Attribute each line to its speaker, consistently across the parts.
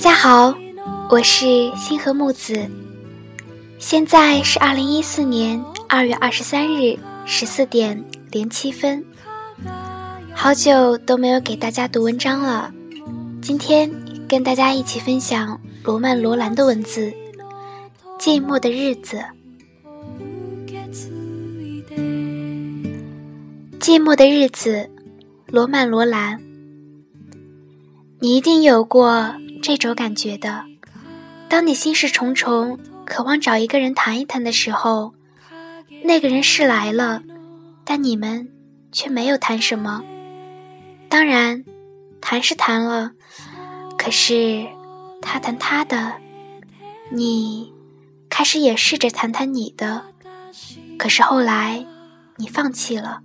Speaker 1: 大家好，我是星河木子，现在是二零一四年二月二十三日十四点零七分。好久都没有给大家读文章了，今天跟大家一起分享罗曼·罗兰的文字《寂寞的日子》。寂寞的日子，罗曼·罗兰。你一定有过这种感觉的：当你心事重重，渴望找一个人谈一谈的时候，那个人是来了，但你们却没有谈什么。当然，谈是谈了，可是他谈他的，你开始也试着谈谈你的，可是后来你放弃了，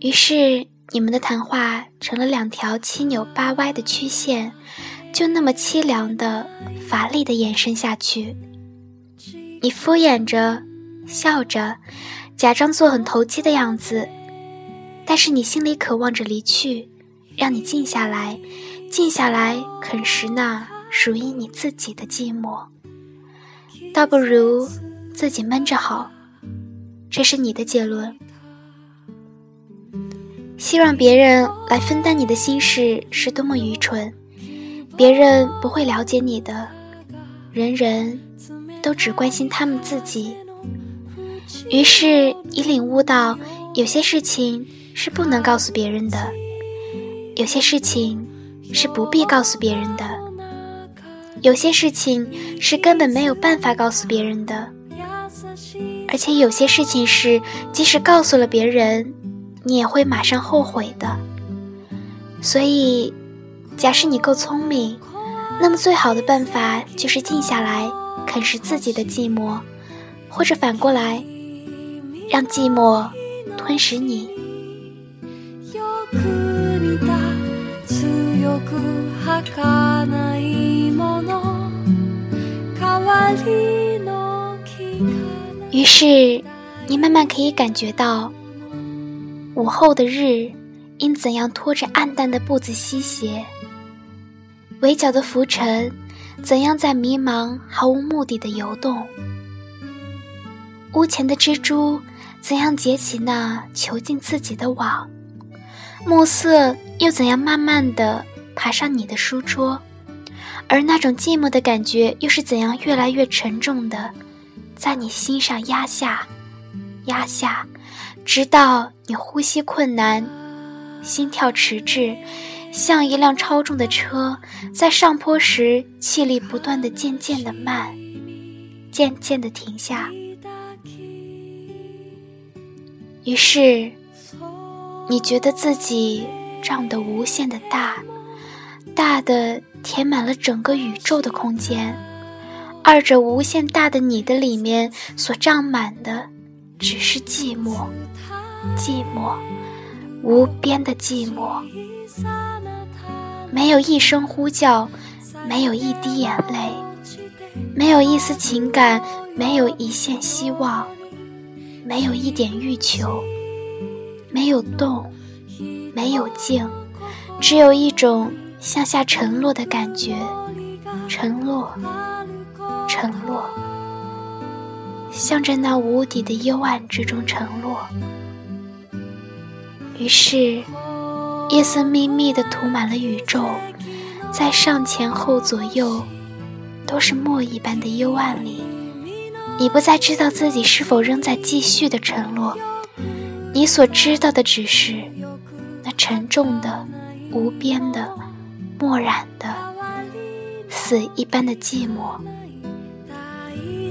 Speaker 1: 于是。你们的谈话成了两条七扭八歪的曲线，就那么凄凉的、乏力的延伸下去。你敷衍着，笑着，假装做很投机的样子，但是你心里渴望着离去，让你静下来，静下来啃食那属于你自己的寂寞。倒不如自己闷着好，这是你的结论。希望别人来分担你的心事是多么愚蠢，别人不会了解你的，人人都只关心他们自己。于是你领悟到，有些事情是不能告诉别人的，有些事情是不必告诉别人的，有些事情是根本没有办法告诉别人的，而且有些事情是即使告诉了别人。你也会马上后悔的。所以，假使你够聪明，那么最好的办法就是静下来，啃食自己的寂寞，或者反过来，让寂寞吞噬你。于是，你慢慢可以感觉到。午后的日，因怎样拖着暗淡的步子西斜？围角的浮尘，怎样在迷茫毫无目的的游动？屋前的蜘蛛，怎样结起那囚禁自己的网？暮色又怎样慢慢的爬上你的书桌？而那种寂寞的感觉，又是怎样越来越沉重的，在你心上压下，压下。直到你呼吸困难，心跳迟滞，像一辆超重的车在上坡时气力不断的渐渐的慢，渐渐的停下。于是，你觉得自己胀得无限的大，大的填满了整个宇宙的空间。二者无限大的你的里面所胀满的。只是寂寞，寂寞，无边的寂寞，没有一声呼叫，没有一滴眼泪，没有一丝情感，没有一线希望，没有一点欲求，没有动，没有静，只有一种向下沉落的感觉，沉落，沉落。向着那无底的幽暗之中沉落，于是夜色密密的涂满了宇宙，在上前后左右都是墨一般的幽暗里，你不再知道自己是否仍在继续的沉落，你所知道的只是那沉重的、无边的、漠然的、死一般的寂寞。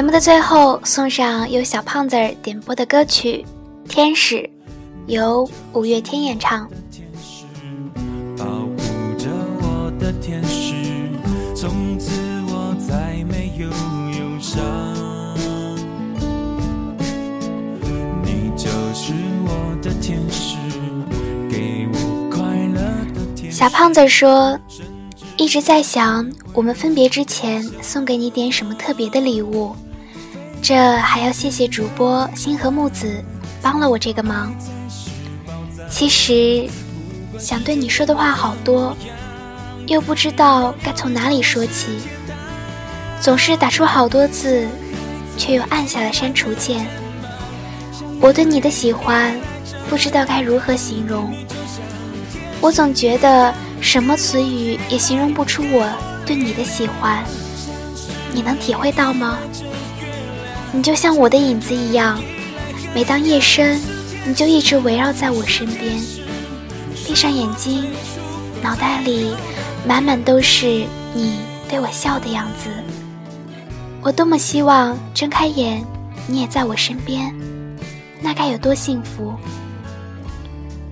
Speaker 1: 节目的最后，送上由小胖子儿点播的歌曲《天使》，由五月天演唱。保护着我的天使，从此我再没有忧伤。你就是我的天使，给我快乐的天使。小胖子说。一直在想，我们分别之前送给你点什么特别的礼物。这还要谢谢主播星河木子帮了我这个忙。其实想对你说的话好多，又不知道该从哪里说起。总是打出好多字，却又按下了删除键。我对你的喜欢，不知道该如何形容。我总觉得。什么词语也形容不出我对你的喜欢，你能体会到吗？你就像我的影子一样，每当夜深，你就一直围绕在我身边。闭上眼睛，脑袋里满满都是你对我笑的样子。我多么希望睁开眼，你也在我身边，那该有多幸福！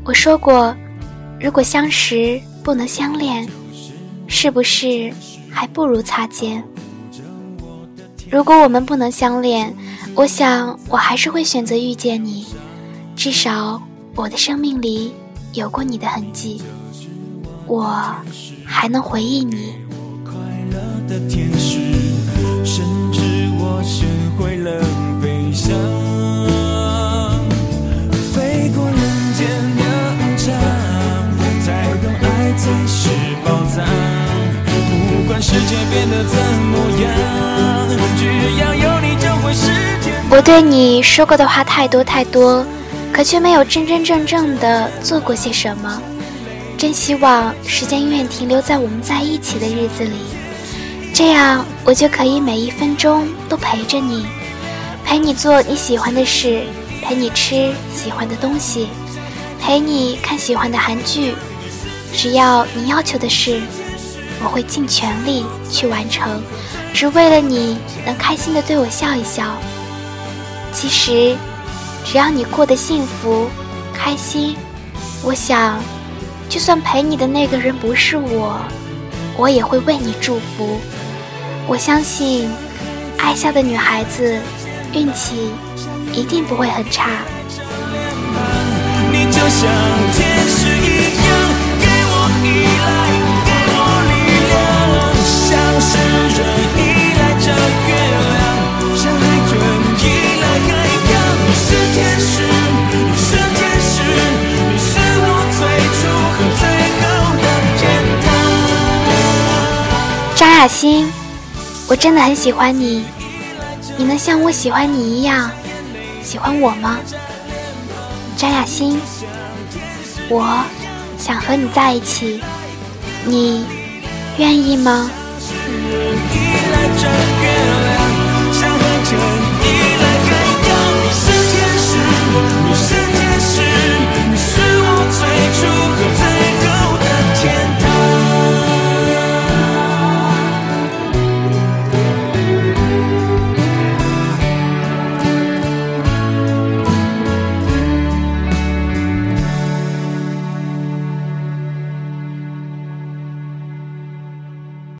Speaker 1: 我说过，如果相识。不能相恋，是不是还不如擦肩？如果我们不能相恋，我想我还是会选择遇见你。至少我的生命里有过你的痕迹，我还能回忆你。甚至我学会了飞翔。我对你说过的话太多太多，可却没有真真正正的做过些什么。真希望时间永远停留在我们在一起的日子里，这样我就可以每一分钟都陪着你，陪你做你喜欢的事，陪你吃喜欢的东西，陪你看喜欢的韩剧。只要你要求的事。我会尽全力去完成，只为了你能开心的对我笑一笑。其实，只要你过得幸福、开心，我想，就算陪你的那个人不是我，我也会为你祝福。我相信，爱笑的女孩子，运气一定不会很差。你就像天使一样，给我依赖。张雅欣，我真的很喜欢你，你能像我喜欢你一样喜欢我吗？张雅欣，我想和你在一起，你愿意吗？最初和最。